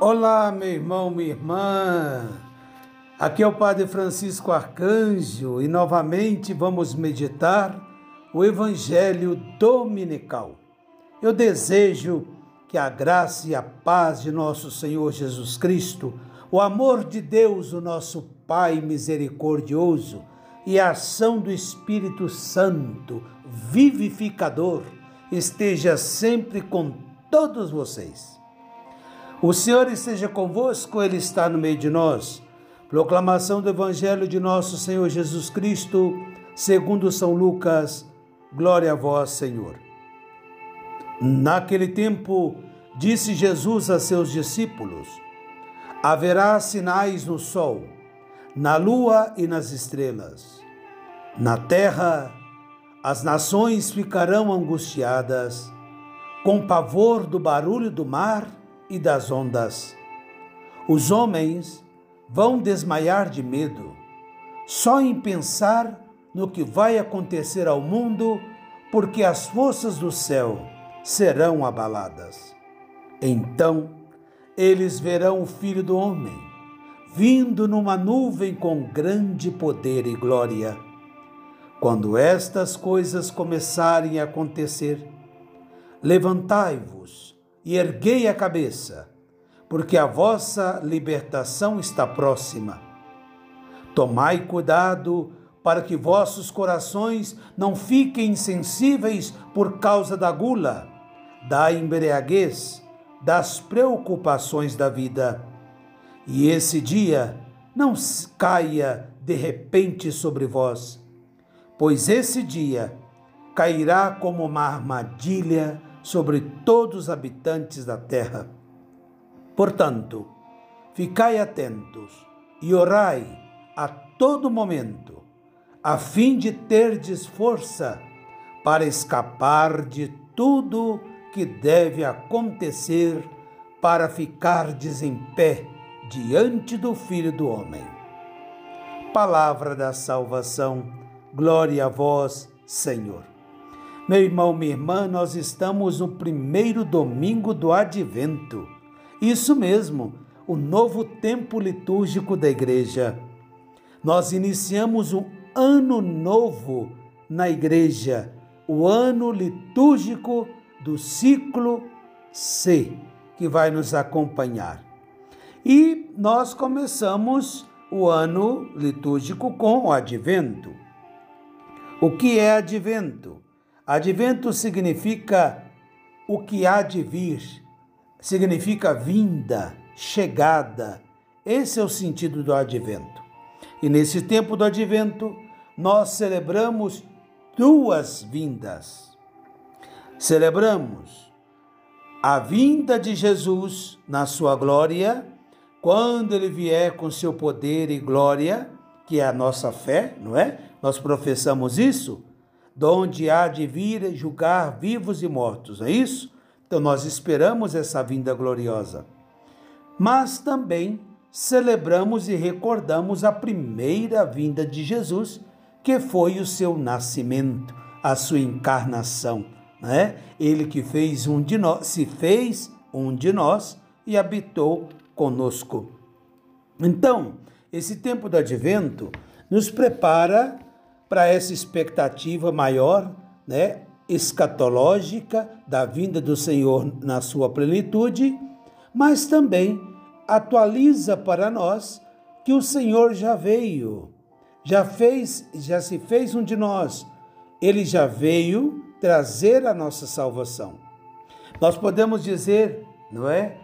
Olá, meu irmão, minha irmã. Aqui é o Padre Francisco Arcanjo e novamente vamos meditar o Evangelho Dominical. Eu desejo que a graça e a paz de nosso Senhor Jesus Cristo, o amor de Deus, o nosso Pai misericordioso, e a ação do Espírito Santo, vivificador, esteja sempre com todos vocês. O Senhor esteja convosco, Ele está no meio de nós. Proclamação do Evangelho de nosso Senhor Jesus Cristo, segundo São Lucas. Glória a vós, Senhor. Naquele tempo, disse Jesus a seus discípulos: Haverá sinais no sol, na lua e nas estrelas. Na terra, as nações ficarão angustiadas, com pavor do barulho do mar e das ondas. Os homens vão desmaiar de medo, só em pensar no que vai acontecer ao mundo, porque as forças do céu serão abaladas. Então eles verão o Filho do Homem, vindo numa nuvem com grande poder e glória. Quando estas coisas começarem a acontecer, levantai-vos e erguei a cabeça porque a vossa libertação está próxima. Tomai cuidado para que vossos corações não fiquem insensíveis por causa da gula, da embriaguez, das preocupações da vida. E esse dia não caia de repente sobre vós, pois esse dia cairá como uma armadilha sobre todos os habitantes da terra. Portanto, ficai atentos e orai a todo momento, a fim de terdes força para escapar de tudo que deve acontecer para ficardes em pé diante do Filho do Homem. Palavra da salvação, glória a vós, Senhor. Meu irmão, minha irmã, nós estamos no primeiro domingo do advento isso mesmo, o novo tempo litúrgico da igreja. Nós iniciamos um ano novo na igreja, o ano litúrgico do ciclo C, que vai nos acompanhar. E nós começamos o ano litúrgico com o advento. O que é advento? Advento significa o que há de vir, significa vinda, chegada. Esse é o sentido do advento. E nesse tempo do advento, nós celebramos duas vindas. Celebramos a vinda de Jesus na sua glória, quando ele vier com seu poder e glória, que é a nossa fé, não é? Nós professamos isso, donde há de vir julgar vivos e mortos, é isso? Então nós esperamos essa vinda gloriosa. Mas também celebramos e recordamos a primeira vinda de Jesus, que foi o seu nascimento, a sua encarnação, né? Ele que fez um de nós, se fez um de nós e habitou conosco. Então, esse tempo do advento nos prepara para essa expectativa maior, né? escatológica da vinda do Senhor na sua plenitude, mas também atualiza para nós que o Senhor já veio, já fez, já se fez um de nós. Ele já veio trazer a nossa salvação. Nós podemos dizer, não é?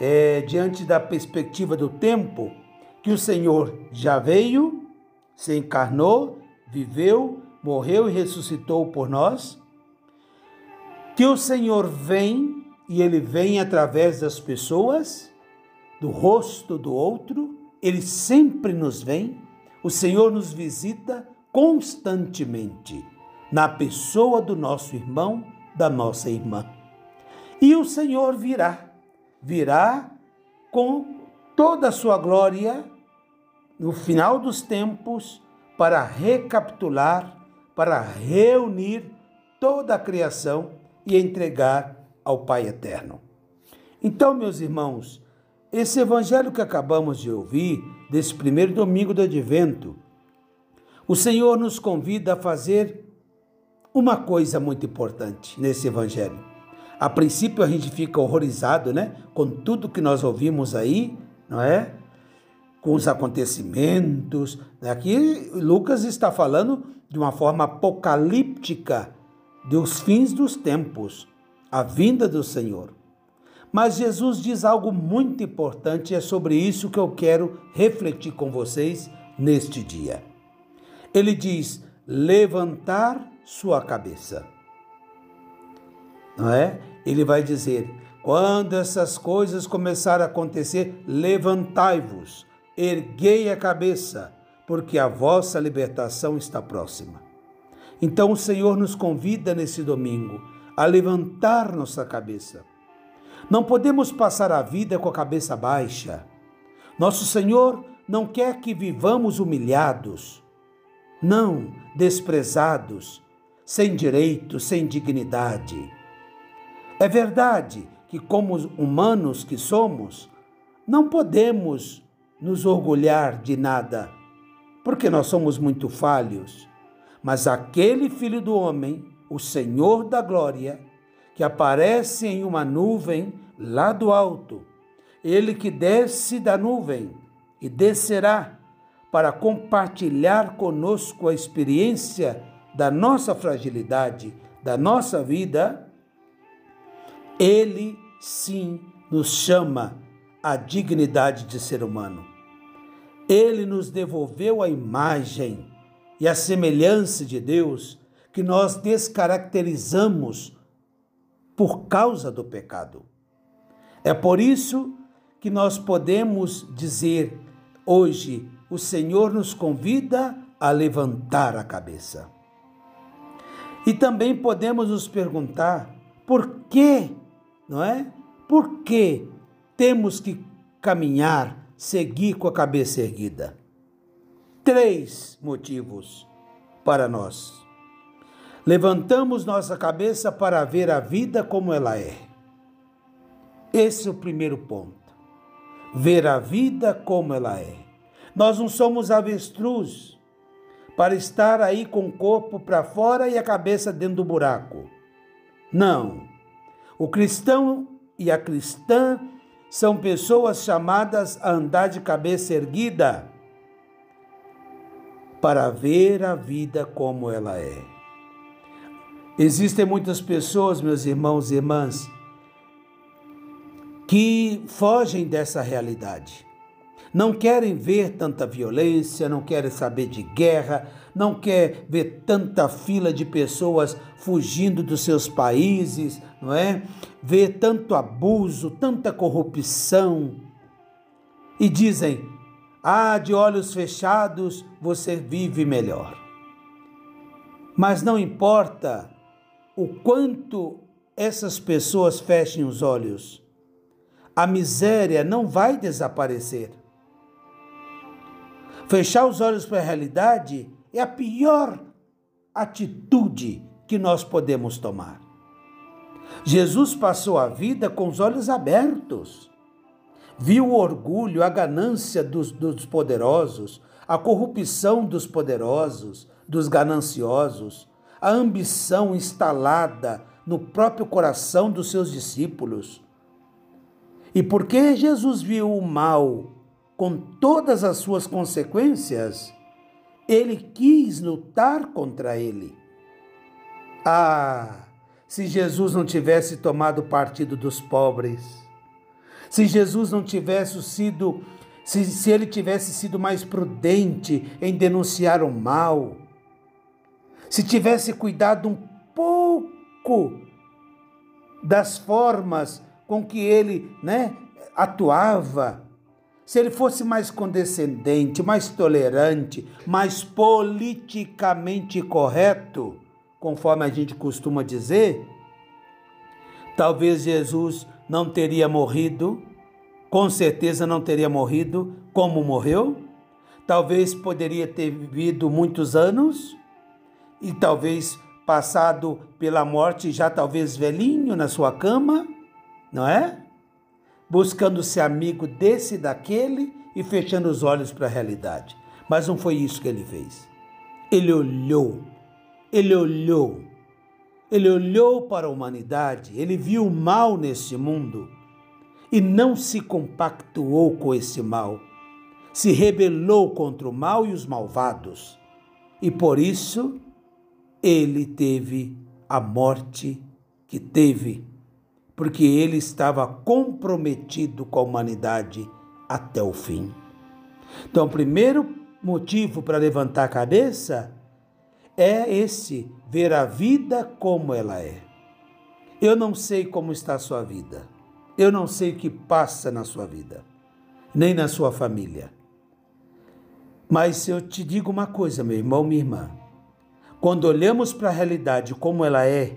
é diante da perspectiva do tempo, que o Senhor já veio, se encarnou, viveu, morreu e ressuscitou por nós que o Senhor vem e ele vem através das pessoas, do rosto do outro, ele sempre nos vem, o Senhor nos visita constantemente na pessoa do nosso irmão, da nossa irmã. E o Senhor virá, virá com toda a sua glória no final dos tempos para recapitular, para reunir toda a criação e entregar ao Pai eterno. Então, meus irmãos, esse evangelho que acabamos de ouvir, desse primeiro domingo do advento, o Senhor nos convida a fazer uma coisa muito importante nesse evangelho. A princípio a gente fica horrorizado, né, com tudo que nós ouvimos aí, não é? Com os acontecimentos. Aqui Lucas está falando de uma forma apocalíptica dos fins dos tempos, a vinda do Senhor. Mas Jesus diz algo muito importante e é sobre isso que eu quero refletir com vocês neste dia. Ele diz: levantar sua cabeça. Não é? Ele vai dizer: quando essas coisas começarem a acontecer, levantai-vos, erguei a cabeça, porque a vossa libertação está próxima. Então o Senhor nos convida nesse domingo a levantar nossa cabeça não podemos passar a vida com a cabeça baixa. Nosso Senhor não quer que vivamos humilhados, não desprezados, sem direito, sem dignidade. É verdade que, como humanos que somos, não podemos nos orgulhar de nada, porque nós somos muito falhos. Mas aquele Filho do Homem, o Senhor da Glória, que aparece em uma nuvem lá do alto, ele que desce da nuvem e descerá para compartilhar conosco a experiência da nossa fragilidade, da nossa vida, ele sim nos chama à dignidade de ser humano. Ele nos devolveu a imagem e a semelhança de Deus que nós descaracterizamos por causa do pecado. É por isso que nós podemos dizer hoje: o Senhor nos convida a levantar a cabeça. E também podemos nos perguntar por que, não é? Por que temos que caminhar, seguir com a cabeça erguida? Três motivos para nós. Levantamos nossa cabeça para ver a vida como ela é. Esse é o primeiro ponto. Ver a vida como ela é. Nós não somos avestruz para estar aí com o corpo para fora e a cabeça dentro do buraco. Não. O cristão e a cristã são pessoas chamadas a andar de cabeça erguida para ver a vida como ela é. Existem muitas pessoas, meus irmãos e irmãs, que fogem dessa realidade. Não querem ver tanta violência, não querem saber de guerra, não quer ver tanta fila de pessoas fugindo dos seus países, não é? Ver tanto abuso, tanta corrupção. E dizem: "Ah, de olhos fechados você vive melhor". Mas não importa o quanto essas pessoas fechem os olhos, a miséria não vai desaparecer. Fechar os olhos para a realidade é a pior atitude que nós podemos tomar. Jesus passou a vida com os olhos abertos. Viu o orgulho, a ganância dos, dos poderosos, a corrupção dos poderosos, dos gananciosos, a ambição instalada no próprio coração dos seus discípulos. E porque Jesus viu o mal com todas as suas consequências, ele quis lutar contra ele. Ah, se Jesus não tivesse tomado partido dos pobres, se Jesus não tivesse sido, se, se ele tivesse sido mais prudente em denunciar o mal, se tivesse cuidado um pouco das formas com que ele né, atuava, se ele fosse mais condescendente, mais tolerante, mais politicamente correto, conforme a gente costuma dizer, talvez Jesus não teria morrido, com certeza não teria morrido como morreu, talvez poderia ter vivido muitos anos, e talvez passado pela morte, já talvez velhinho na sua cama, não é? Buscando ser amigo desse e daquele e fechando os olhos para a realidade. Mas não foi isso que ele fez. Ele olhou, ele olhou, ele olhou para a humanidade, ele viu o mal nesse mundo e não se compactuou com esse mal. Se rebelou contra o mal e os malvados. E por isso ele teve a morte que teve, porque ele estava comprometido com a humanidade até o fim. Então, o primeiro motivo para levantar a cabeça é esse: ver a vida como ela é. Eu não sei como está a sua vida. Eu não sei o que passa na sua vida, nem na sua família. Mas eu te digo uma coisa, meu irmão, minha irmã. Quando olhamos para a realidade como ela é,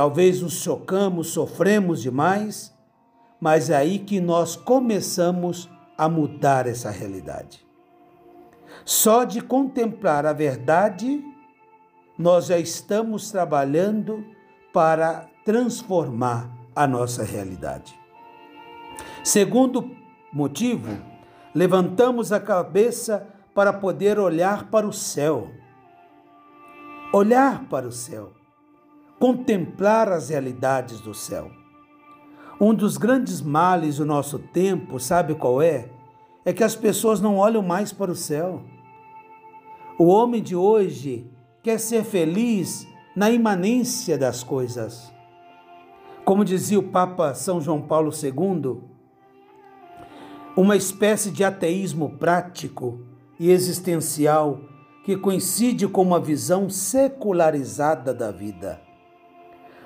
talvez nos chocamos, sofremos demais, mas é aí que nós começamos a mudar essa realidade. Só de contemplar a verdade, nós já estamos trabalhando para transformar a nossa realidade. Segundo motivo, levantamos a cabeça para poder olhar para o céu olhar para o céu, contemplar as realidades do céu. Um dos grandes males do nosso tempo, sabe qual é? É que as pessoas não olham mais para o céu. O homem de hoje quer ser feliz na imanência das coisas. Como dizia o Papa São João Paulo II, uma espécie de ateísmo prático e existencial que coincide com uma visão secularizada da vida.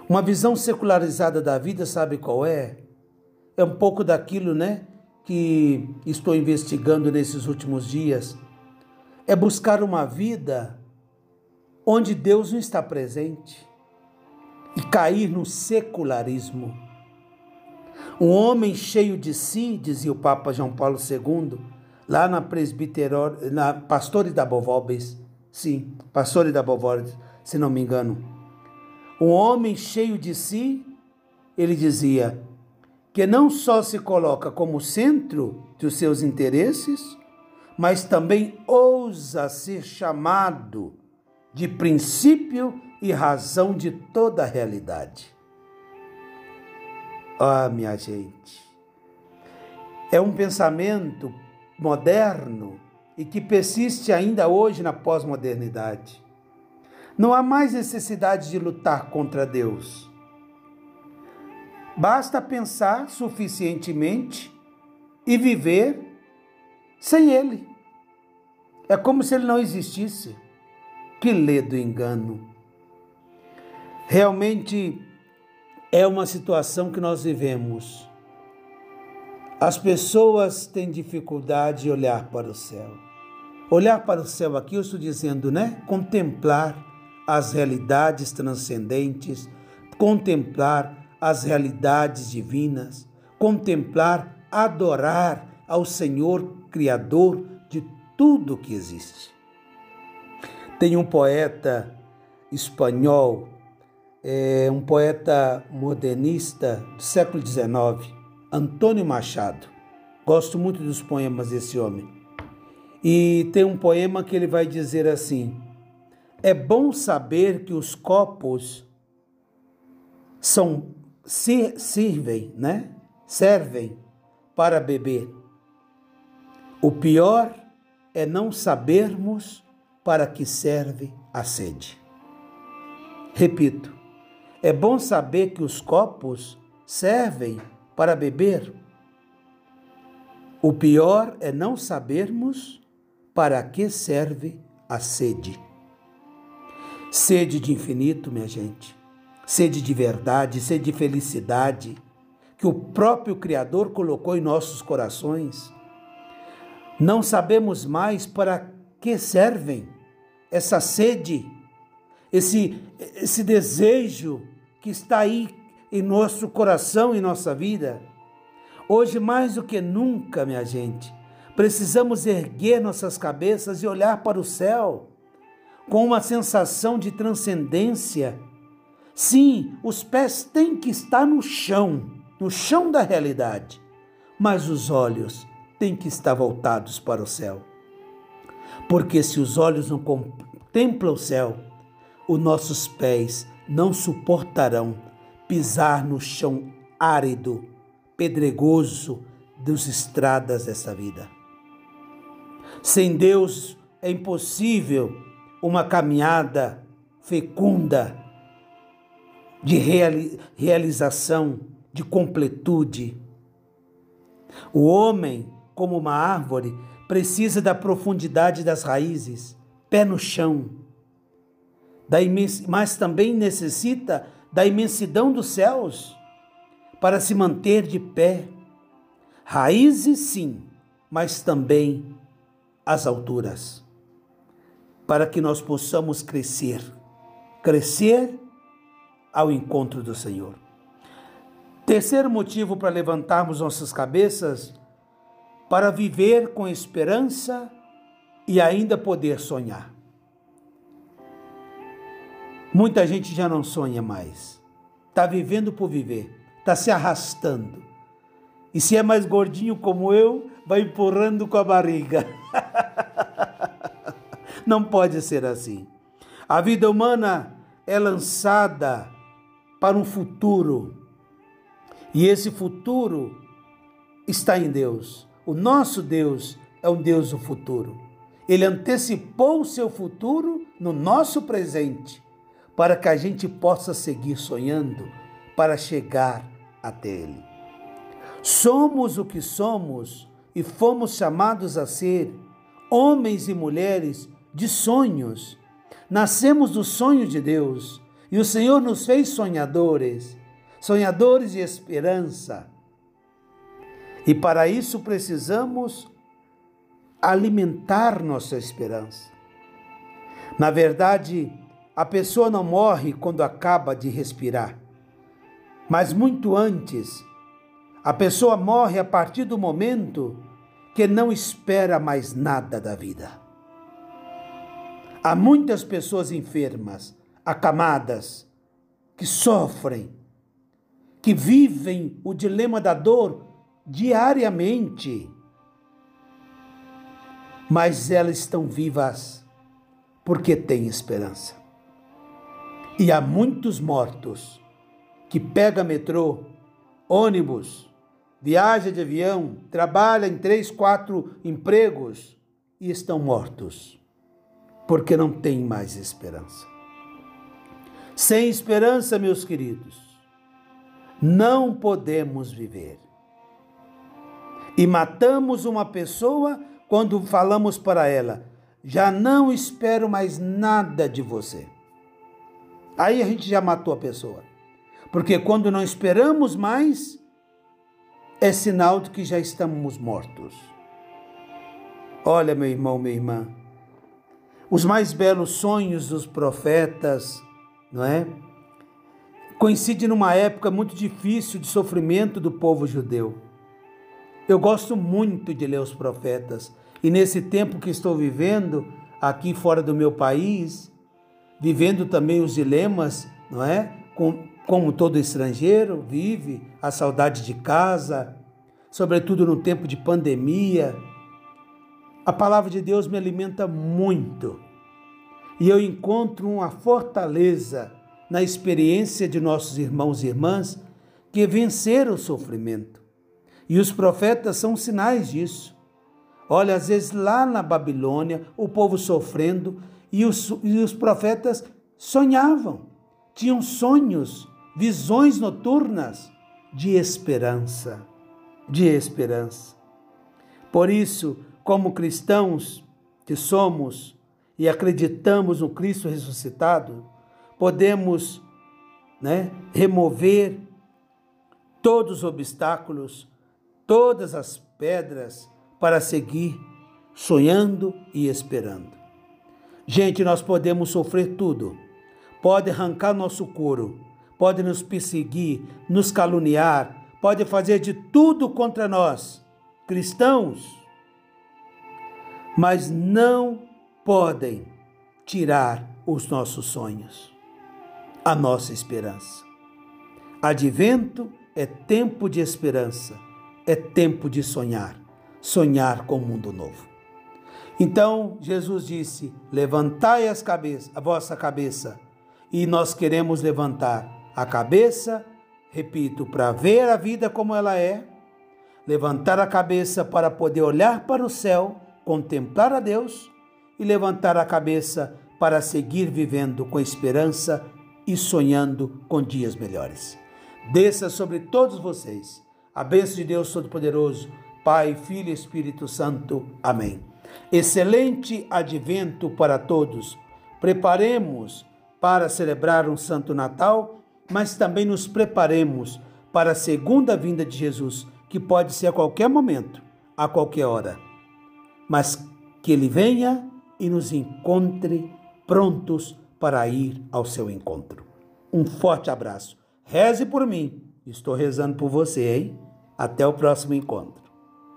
Uma visão secularizada da vida, sabe qual é? É um pouco daquilo, né, que estou investigando nesses últimos dias. É buscar uma vida onde Deus não está presente e cair no secularismo. Um homem cheio de si, dizia o Papa João Paulo II, lá na presbiteró, na Pastore da Bovolbes, sim, Pastore da Bovolbes, se não me engano. Um homem cheio de si, ele dizia, que não só se coloca como centro dos seus interesses, mas também ousa ser chamado de princípio e razão de toda a realidade. Ah, minha gente, é um pensamento moderno e que persiste ainda hoje na pós-modernidade. Não há mais necessidade de lutar contra Deus. Basta pensar suficientemente e viver sem Ele. É como se Ele não existisse. Que ledo engano. Realmente é uma situação que nós vivemos as pessoas têm dificuldade de olhar para o céu. Olhar para o céu aqui, eu estou dizendo, né? Contemplar as realidades transcendentes, contemplar as realidades divinas, contemplar, adorar ao Senhor Criador de tudo que existe. Tem um poeta espanhol, é, um poeta modernista do século XIX, Antônio Machado. Gosto muito dos poemas desse homem. E tem um poema que ele vai dizer assim: É bom saber que os copos são servem, né? Servem para beber. O pior é não sabermos para que serve a sede. Repito, é bom saber que os copos servem para beber. O pior é não sabermos para que serve a sede. Sede de infinito, minha gente. Sede de verdade, sede de felicidade que o próprio Criador colocou em nossos corações. Não sabemos mais para que servem essa sede, esse, esse desejo que está aí em nosso coração e nossa vida. Hoje, mais do que nunca, minha gente, precisamos erguer nossas cabeças e olhar para o céu com uma sensação de transcendência. Sim, os pés têm que estar no chão, no chão da realidade, mas os olhos têm que estar voltados para o céu. Porque se os olhos não contemplam o céu, os nossos pés não suportarão pisar no chão árido, pedregoso das estradas dessa vida. Sem Deus é impossível uma caminhada fecunda de realização, de completude. O homem, como uma árvore, precisa da profundidade das raízes, pé no chão, mas também necessita da imensidão dos céus para se manter de pé. Raízes, sim, mas também as alturas, para que nós possamos crescer, crescer ao encontro do Senhor. Terceiro motivo para levantarmos nossas cabeças, para viver com esperança e ainda poder sonhar. Muita gente já não sonha mais, está vivendo por viver, está se arrastando. E se é mais gordinho como eu, vai empurrando com a barriga. não pode ser assim. A vida humana é lançada para um futuro. E esse futuro está em Deus. O nosso Deus é um Deus do futuro. Ele antecipou o seu futuro no nosso presente, para que a gente possa seguir sonhando para chegar até Ele. Somos o que somos e fomos chamados a ser homens e mulheres de sonhos. Nascemos do sonho de Deus e o Senhor nos fez sonhadores, sonhadores de esperança. E para isso precisamos alimentar nossa esperança. Na verdade, a pessoa não morre quando acaba de respirar, mas muito antes, a pessoa morre a partir do momento que não espera mais nada da vida. Há muitas pessoas enfermas acamadas, que sofrem, que vivem o dilema da dor diariamente. Mas elas estão vivas porque têm esperança. E há muitos mortos que pega metrô, ônibus, viaja de avião, trabalha em três, quatro empregos e estão mortos porque não têm mais esperança. Sem esperança, meus queridos, não podemos viver. E matamos uma pessoa quando falamos para ela: já não espero mais nada de você. Aí a gente já matou a pessoa. Porque quando não esperamos mais, é sinal de que já estamos mortos. Olha, meu irmão, minha irmã, os mais belos sonhos dos profetas, não é? Coincide numa época muito difícil de sofrimento do povo judeu. Eu gosto muito de ler os profetas e nesse tempo que estou vivendo aqui fora do meu país, vivendo também os dilemas, não é? Com, como todo estrangeiro vive, a saudade de casa, sobretudo no tempo de pandemia. A palavra de Deus me alimenta muito e eu encontro uma fortaleza na experiência de nossos irmãos e irmãs que venceram o sofrimento. E os profetas são sinais disso. Olha, às vezes lá na Babilônia, o povo sofrendo e os, e os profetas sonhavam, tinham sonhos, visões noturnas de esperança, de esperança. Por isso, como cristãos que somos, e acreditamos no Cristo ressuscitado, podemos né, remover todos os obstáculos, todas as pedras para seguir sonhando e esperando. Gente, nós podemos sofrer tudo, pode arrancar nosso couro, pode nos perseguir, nos caluniar, pode fazer de tudo contra nós, cristãos, mas não podem tirar os nossos sonhos, a nossa esperança. Advento é tempo de esperança, é tempo de sonhar, sonhar com um mundo novo. Então Jesus disse: Levantai as cabeças, a vossa cabeça, e nós queremos levantar a cabeça, repito, para ver a vida como ela é, levantar a cabeça para poder olhar para o céu, contemplar a Deus e levantar a cabeça para seguir vivendo com esperança e sonhando com dias melhores. Desça sobre todos vocês a bênção de Deus Todo-Poderoso, Pai, Filho e Espírito Santo. Amém. Excelente advento para todos. Preparemos para celebrar um Santo Natal, mas também nos preparemos para a segunda vinda de Jesus, que pode ser a qualquer momento, a qualquer hora. Mas que ele venha e nos encontre prontos para ir ao seu encontro. Um forte abraço. Reze por mim. Estou rezando por você, hein? Até o próximo encontro.